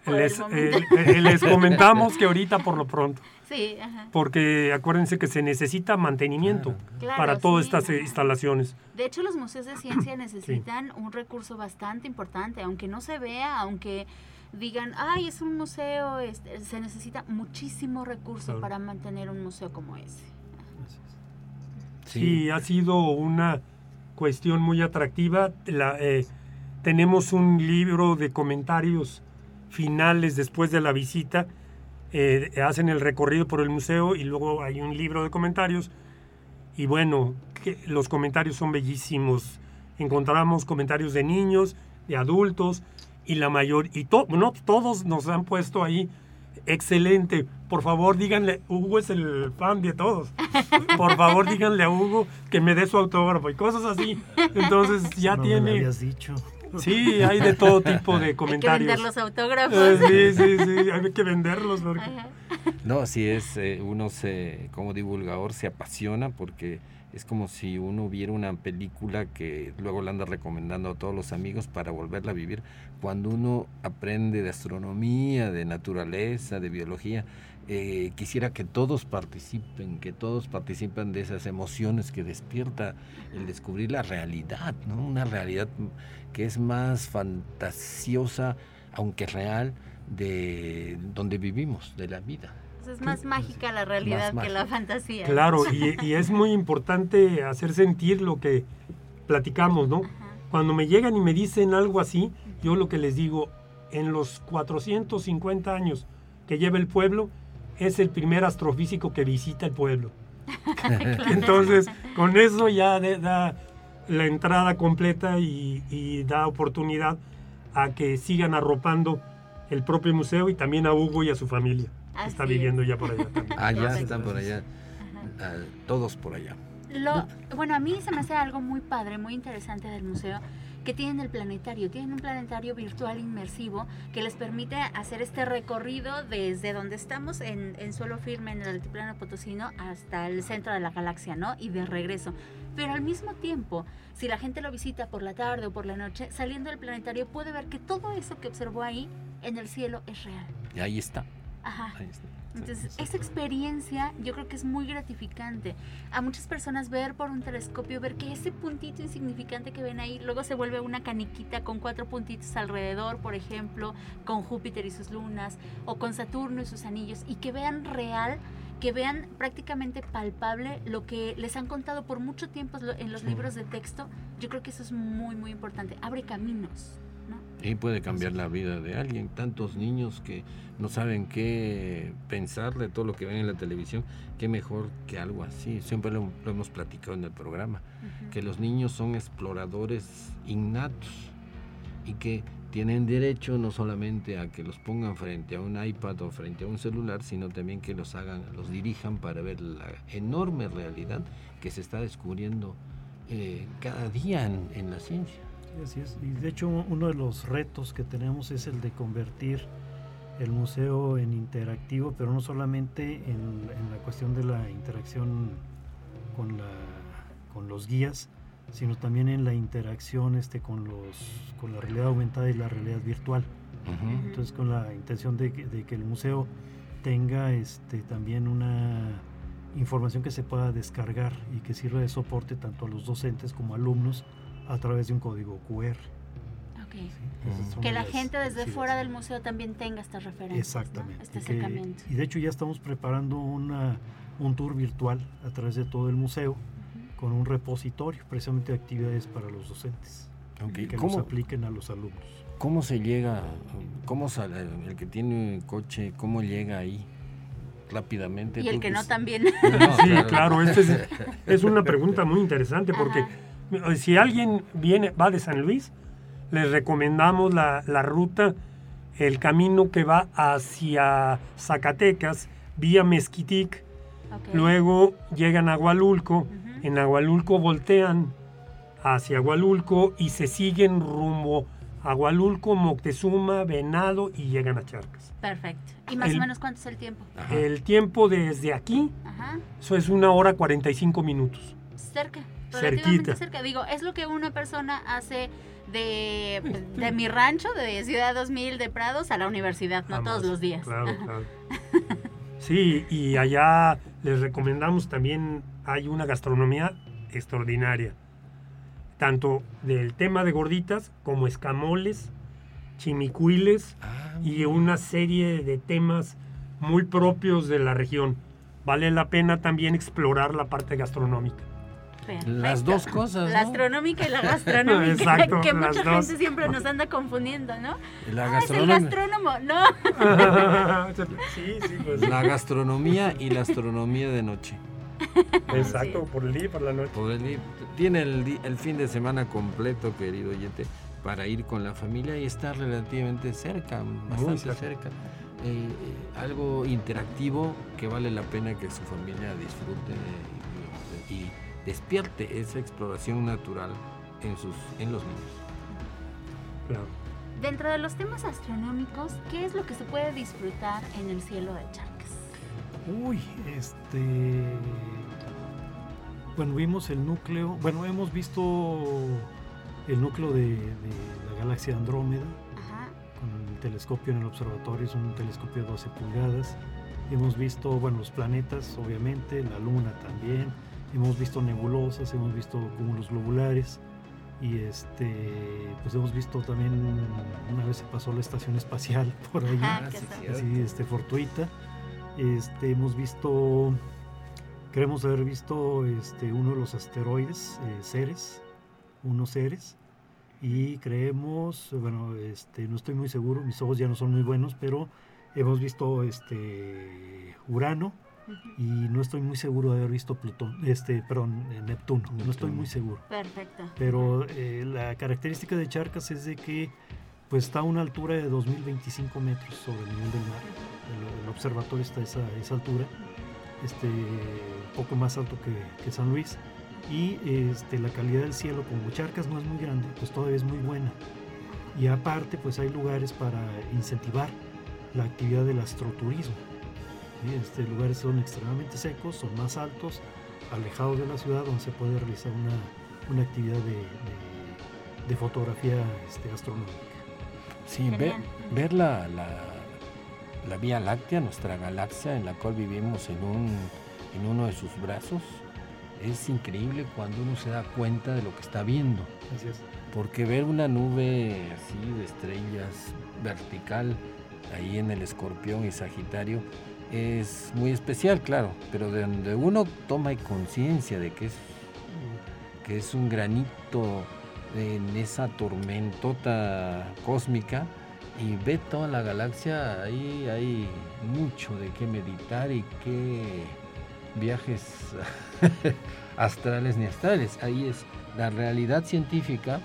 Les, eh, eh, les comentamos que ahorita por lo pronto. Sí, Porque acuérdense que se necesita mantenimiento para todas estas instalaciones. De hecho, los museos de ciencia necesitan un recurso bastante importante, aunque no se vea, aunque digan, ay, es un museo, este, se necesita muchísimo recurso para mantener un museo como ese. Sí. ha sido una cuestión muy atractiva. La, eh, tenemos un libro de comentarios finales después de la visita eh, hacen el recorrido por el museo y luego hay un libro de comentarios. Y bueno, que los comentarios son bellísimos. Encontramos comentarios de niños, de adultos y la mayor, y no, todos nos han puesto ahí excelente. Por favor, díganle, Hugo es el fan de todos. Por favor, díganle a Hugo que me dé su autógrafo y cosas así. Entonces ya tiene. Me habías dicho. Sí, hay de todo tipo de comentarios. Hay que vender los autógrafos. Eh, sí, sí, sí, hay que venderlos. No, así es, eh, uno se, como divulgador se apasiona porque es como si uno viera una película que luego la anda recomendando a todos los amigos para volverla a vivir. Cuando uno aprende de astronomía, de naturaleza, de biología, eh, quisiera que todos participen, que todos participen de esas emociones que despierta el descubrir la realidad, ¿no? Una realidad que es más fantasiosa, aunque real, de donde vivimos, de la vida. Es más mágica la realidad que la fantasía. Claro, y, es muy importante hacer sentir lo que platicamos, ¿no? Cuando me llegan y me dicen algo así, yo lo que les digo, en los 450 años que lleva el pueblo, es el primer astrofísico que visita el pueblo. Entonces, con eso ya da la entrada completa y, y da oportunidad a que sigan arropando el propio museo y también a Hugo y a su familia. que está es. viviendo ya por allá también. Ah, ya Perfecto. están por allá. Ah, todos por allá. Lo, bueno, a mí se me hace algo muy padre, muy interesante del museo, que tienen el planetario. Tienen un planetario virtual inmersivo que les permite hacer este recorrido desde donde estamos en, en suelo firme en el altiplano potosino hasta el centro de la galaxia, ¿no? Y de regreso. Pero al mismo tiempo, si la gente lo visita por la tarde o por la noche, saliendo del planetario puede ver que todo eso que observó ahí en el cielo es real. Y ahí está. Ajá. ahí está. Entonces, esa experiencia yo creo que es muy gratificante. A muchas personas ver por un telescopio, ver que ese puntito insignificante que ven ahí, luego se vuelve una caniquita con cuatro puntitos alrededor, por ejemplo, con Júpiter y sus lunas, o con Saturno y sus anillos, y que vean real, que vean prácticamente palpable lo que les han contado por mucho tiempo en los Sí. libros de texto, yo creo que eso es muy, muy importante. Abre caminos, ¿no? Y puede cambiar la vida de alguien. Tantos niños que no saben qué pensar de todo lo que ven en la televisión. Qué mejor que algo así. Siempre lo, lo hemos platicado en el programa. Ujú. Que los niños son exploradores innatos y que tienen derecho no solamente a que los pongan frente a un iPad o frente a un celular, sino también que los hagan, los dirijan para ver la enorme realidad que se está descubriendo eh, cada día en, la ciencia. Sí, así es. Y de hecho uno de los retos que tenemos es el de convertir el museo en interactivo, pero no solamente en, en la cuestión de la interacción con, la, con los guías, sino también en la interacción este, con, los, con la realidad aumentada y la realidad virtual. Ujú. Entonces con la intención de que, de que el museo tenga este, también una información que se pueda descargar y que sirva de soporte tanto a los docentes como alumnos a través de un código QR. Ok. ¿sí? Que la las- gente desde sí, fuera del museo también tenga estas referencias. ¿no? Exactamente. Este y, que- acercamiento. y de hecho ya estamos preparando una, un tour virtual a través de todo el museo. Con un repositorio precisamente de actividades para los docentes Ok, que los ¿Cómo, apliquen a los alumnos. ¿Cómo se llega, cómo sale el que tiene coche, cómo llega ahí rápidamente? Y el que no también. No, Sí, claro, esta es, es una pregunta muy interesante porque Ajá. si alguien viene, va de San Luis, les recomendamos la, la ruta, el camino que va hacia Zacatecas, vía Mezquitic, Ok. luego llegan a Agualulco, Ujú. En Agualulco voltean hacia Agualulco y se siguen rumbo a Agualulco, Moctezuma, Venado y llegan a Charcas. Perfecto. ¿Y más El- o menos cuánto es el tiempo? Ajá. El tiempo desde aquí, Ajá. eso es una hora 45 minutos. Cerca. Cerquita. Relativamente cerca. Digo, es lo que una persona hace de, de mi rancho, de Ciudad 2000 de Prados a la universidad, no Jamás. todos los días. Claro, Ajá. claro. Sí, y allá les recomendamos también, hay una gastronomía extraordinaria, tanto del tema de gorditas como escamoles, chimicuiles Ah, y una serie de temas muy propios de la región. Vale la pena también explorar la parte gastronómica. Perfecto. Las dos cosas, La astronómica y la gastronómica, Exacto, que mucha dos. gente siempre nos anda confundiendo, ¿no? La Ah, es el gastrónomo. No. sí, sí, pues. la gastronomía y la astronomía de noche. Exacto, por el día y por la noche. Por el di- tiene el, fin de semana completo, querido oyente, para ir con la familia y estar relativamente cerca, bastante cerca. cerca. Eh, eh, algo interactivo que vale la pena que su familia disfrute eh, y, y despierte esa exploración natural en, sus, en los niños. Claro. Dentro de los temas astronómicos, ¿qué es lo que se puede disfrutar en el cielo de Charcas? Uy, este. Bueno, vimos el núcleo. Bueno, hemos visto el núcleo de, de la galaxia Andrómeda Ajá. con el telescopio en el observatorio. Es un telescopio de 12 pulgadas. Hemos visto, bueno, los planetas, obviamente, la luna también. Hemos visto nebulosas, hemos visto cúmulos globulares. Y este, pues hemos visto también, una vez se pasó la estación espacial por ahí Ajá, Ah, cierto. así este fortuita este hemos visto creemos haber visto este uno de los asteroides eh, Ceres unos Ceres y creemos bueno este no estoy muy seguro mis ojos ya no son muy buenos pero hemos visto este Urano y no estoy muy seguro de haber visto Plutón, este, perdón, eh, Neptuno, no estoy muy seguro. Perfecto. Pero eh, la característica de Charcas es de que pues está a una altura de 2025 metros sobre el nivel del mar. El, el observatorio está a esa, esa altura, este, poco más alto que, que San Luis. Y este, la calidad del cielo, como Charcas no es muy grande, pues todavía es muy buena. Y aparte, pues hay lugares para incentivar la actividad del astroturismo. ¿Sí? Este, lugares son extremadamente secos, son más altos, alejados de la ciudad, donde se puede realizar una, una actividad de, de- de fotografía este, astronómica. Sí, ver, ver la, la, la Vía Láctea, nuestra galaxia en la cual vivimos en, un, en uno de sus brazos, es increíble cuando uno se da cuenta de lo que está viendo. Así es. Porque ver una nube así de estrellas vertical ahí en el escorpión y Sagitario es muy especial, claro, pero de donde uno toma conciencia de que es, que es un granito en esa tormentota cósmica y ve toda la galaxia, ahí hay mucho de qué meditar y qué viajes astrales ni astrales. Ahí es la realidad científica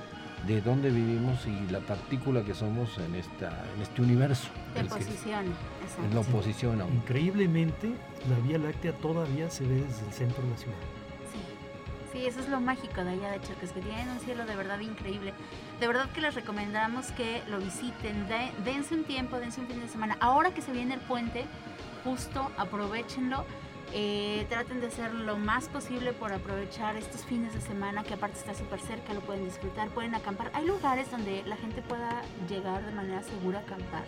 de dónde vivimos y la partícula que somos en, esta, en este universo. En la Exacto. oposición a un- Increíblemente, la Vía Láctea todavía se ve desde el centro de la ciudad. Sí. Sí, eso es lo mágico de allá de Charcas, que tienen un cielo de verdad increíble. De verdad que les recomendamos que lo visiten, de- dense un tiempo, dense un fin de semana. Ahora que se viene el puente, justo aprovechenlo. eh, traten de hacer lo más posible por aprovechar estos fines de semana, que aparte está súper cerca, lo pueden disfrutar, pueden acampar. Hay lugares donde la gente pueda llegar de manera segura a acampar.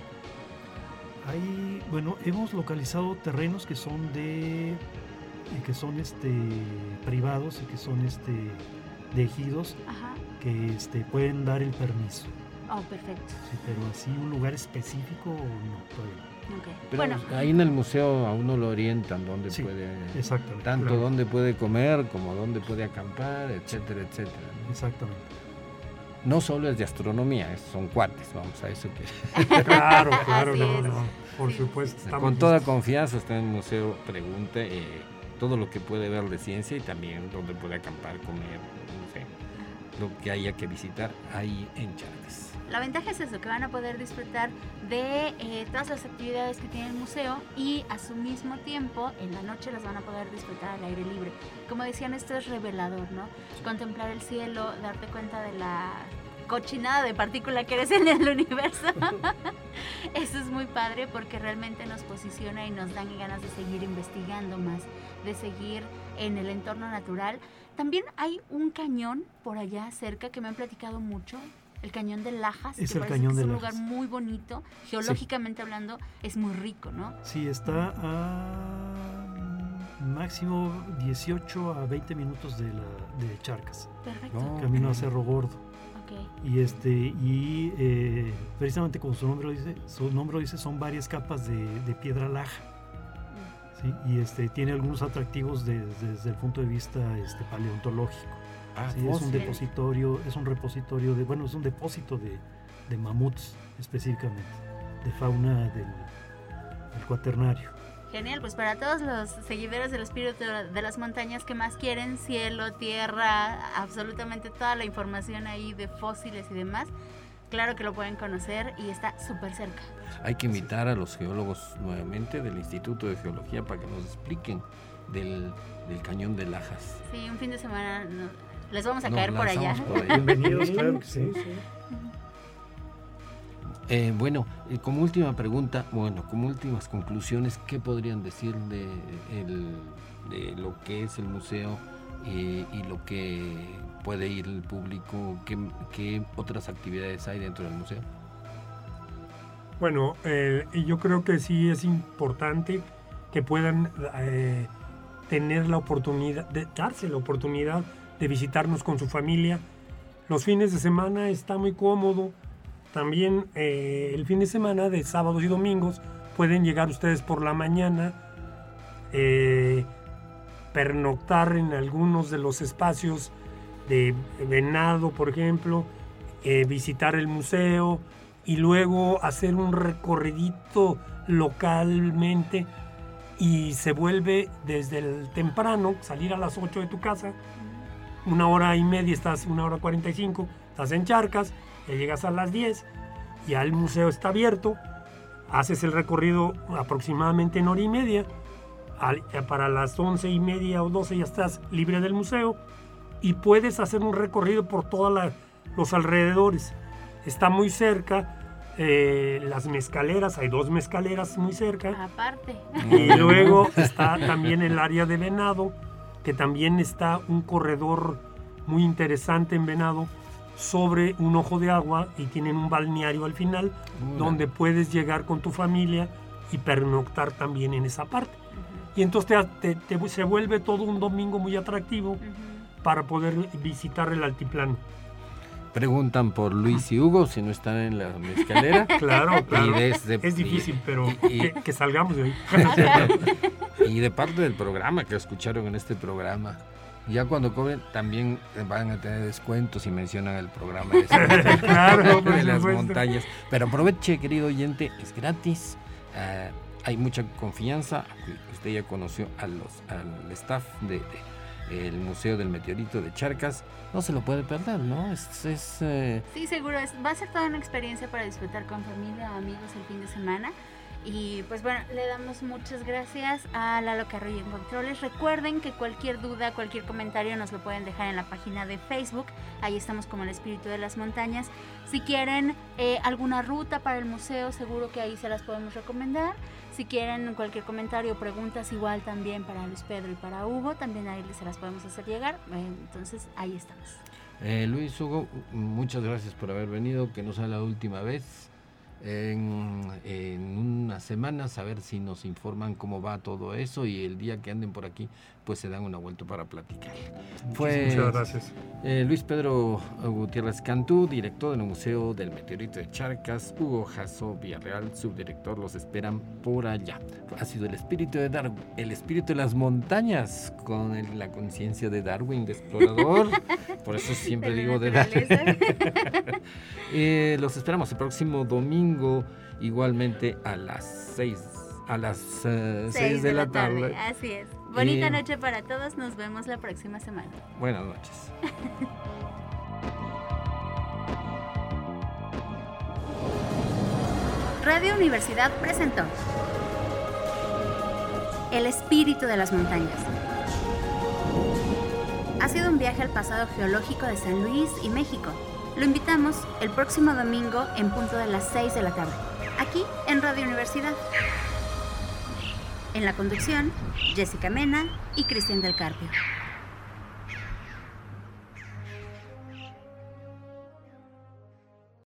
Hay, bueno, hemos localizado terrenos que son de que son este privados y que son este de ejidos Ajá. que este pueden dar el permiso. Oh, perfecto. Sí, pero así un lugar específico no todavía. Ok. Pero bueno, ahí en el museo a uno lo orientan dónde Sí, puede, Exactamente. tanto claro. dónde puede comer como dónde puede acampar, etcétera, etcétera. ¿no? Exactamente. No solo es de astronomía, es- son cuates, vamos a eso que Claro, claro, no, es. no, por Sí. supuesto. estamos con toda listos. confianza está en el museo, pregunte eh, todo lo que puede ver de ciencia y también dónde puede acampar, comer, no sé, lo que haya que visitar ahí en Charcas. La ventaja es eso, que van a poder disfrutar de eh, todas las actividades que tiene el museo y a su mismo tiempo en la noche las van a poder disfrutar al aire libre. Como decían, esto es revelador, ¿no? Contemplar el cielo, darte cuenta de la cochinada de partícula que eres en el universo. Eso es muy padre porque realmente nos posiciona y nos dan ganas de seguir investigando más, de seguir en el entorno natural. También hay un cañón por allá cerca que me han platicado mucho, el cañón de Lajas, Es que el cañón que de es un Lajas. lugar muy bonito, geológicamente hablando, es muy rico, ¿no? Sí, está a mm, máximo 18 a 20 minutos de, la, de Charcas, Perfecto. No. camino a Cerro Gordo. Ok. Y este y eh, precisamente como su nombre lo dice, su nombre lo dice, son varias capas de, de piedra laja. ¿sí? Y este tiene algunos atractivos de- desde el punto de vista este, paleontológico. Ah, Sí, es un depositorio, es un repositorio de, bueno, es un depósito de, de mamuts específicamente, de fauna del, del cuaternario. Genial, pues para todos los seguidores del espíritu de las montañas que más quieren, cielo, tierra, absolutamente toda la información ahí de fósiles y demás, claro que lo pueden conocer y está súper cerca. Hay que invitar a los geólogos nuevamente del Instituto de Geología para que nos expliquen del, del cañón de Lajas. Sí, un fin de semana no- les vamos a caer por allá. por. Bienvenidos, claro que sí. Eh, bueno, y como última pregunta, bueno, como últimas conclusiones, ¿qué podrían decir de, el- de lo que es el museo eh, y lo que puede ir el público? ¿Qué, qué otras actividades hay dentro del museo? Bueno, eh, yo creo que sí es importante que puedan eh, tener la oportunidad, de darse la oportunidad de visitarnos con su familia. Los fines de semana está muy cómodo. También eh, el fin de semana de sábados y domingos pueden llegar ustedes por la mañana, eh, pernoctar en algunos de los espacios de venado, por ejemplo, eh, visitar el museo y luego hacer un recorridito localmente y se vuelve desde el temprano, salir a las 8 de tu casa, una hora y media, estás una hora 45, estás en Charcas, ya llegas a las 10, ya el museo está abierto, haces el recorrido aproximadamente en hora y media, al- para las 11 y media o 12 ya estás libre del museo y puedes hacer un recorrido por todos los alrededores. Está muy cerca, eh, las mezcaleras, hay dos mezcaleras muy cerca. Aparte. Y luego está también el área de Venado, que también está un corredor muy interesante en Venado sobre un ojo de agua y tienen un balneario al final donde puedes llegar con tu familia y pernoctar también en esa parte. Y entonces te- te- te- se vuelve todo un domingo muy atractivo para poder visitar el altiplano. Preguntan por Luis y Hugo si no están en la escalera. Claro, claro. desde- es difícil, pero y- que, que salgamos de ahí. Y de parte del programa que escucharon en este programa. Ya cuando cobren también van a tener descuentos y mencionan el programa de, Claro, de las montañas. Pero aproveche, querido oyente, es gratis. ah, hay mucha confianza. Usted ya conoció a los, al staff del de, el Museo del Meteorito de Charcas. No se lo puede perder, ¿no? Es, es, eh, Sí, seguro. es- va a ser toda una experiencia para disfrutar con familia o amigos el fin de semana. Y pues bueno, le damos muchas gracias a Lalo Carrillo en Controles. Recuerden que cualquier duda, cualquier comentario nos lo pueden dejar en la página de Facebook. Ahí estamos como el espíritu de las montañas. Si quieren eh, alguna ruta para el museo, seguro que ahí se las podemos recomendar. Si quieren cualquier comentario preguntas, igual también para Luis Pedro y para Hugo, también ahí se las podemos hacer llegar. Entonces ahí estamos. Eh, Luis Hugo, muchas gracias por haber venido, que no sea la última vez. En, en unas semanas a ver si nos informan cómo va todo eso y el día que anden por aquí pues se dan una vuelta para platicar. Fue Muchas gracias. eh, Luis Pedro Gutiérrez Cantú, director del Museo del Meteorito de Charcas, Hugo Jasso Villarreal, subdirector, los esperan por allá. Ha sido el espíritu de Darwin, el espíritu de las montañas, con el- la conciencia de Darwin, de explorador. Por eso siempre De digo de Darwin. Eh, los esperamos el próximo domingo, igualmente a las 6 a las 6 Seis de, la tarde. Así es. Bonita Y- noche para todos. Nos vemos la próxima semana. Buenas noches. Radio Universidad presentó El espíritu de las montañas. Ha sido un viaje al pasado geológico de San Luis y México. Lo invitamos el próximo domingo en punto de las 6 de la tarde, aquí en Radio Universidad. En la conducción, Jessica Mena y Cristian del Carpio.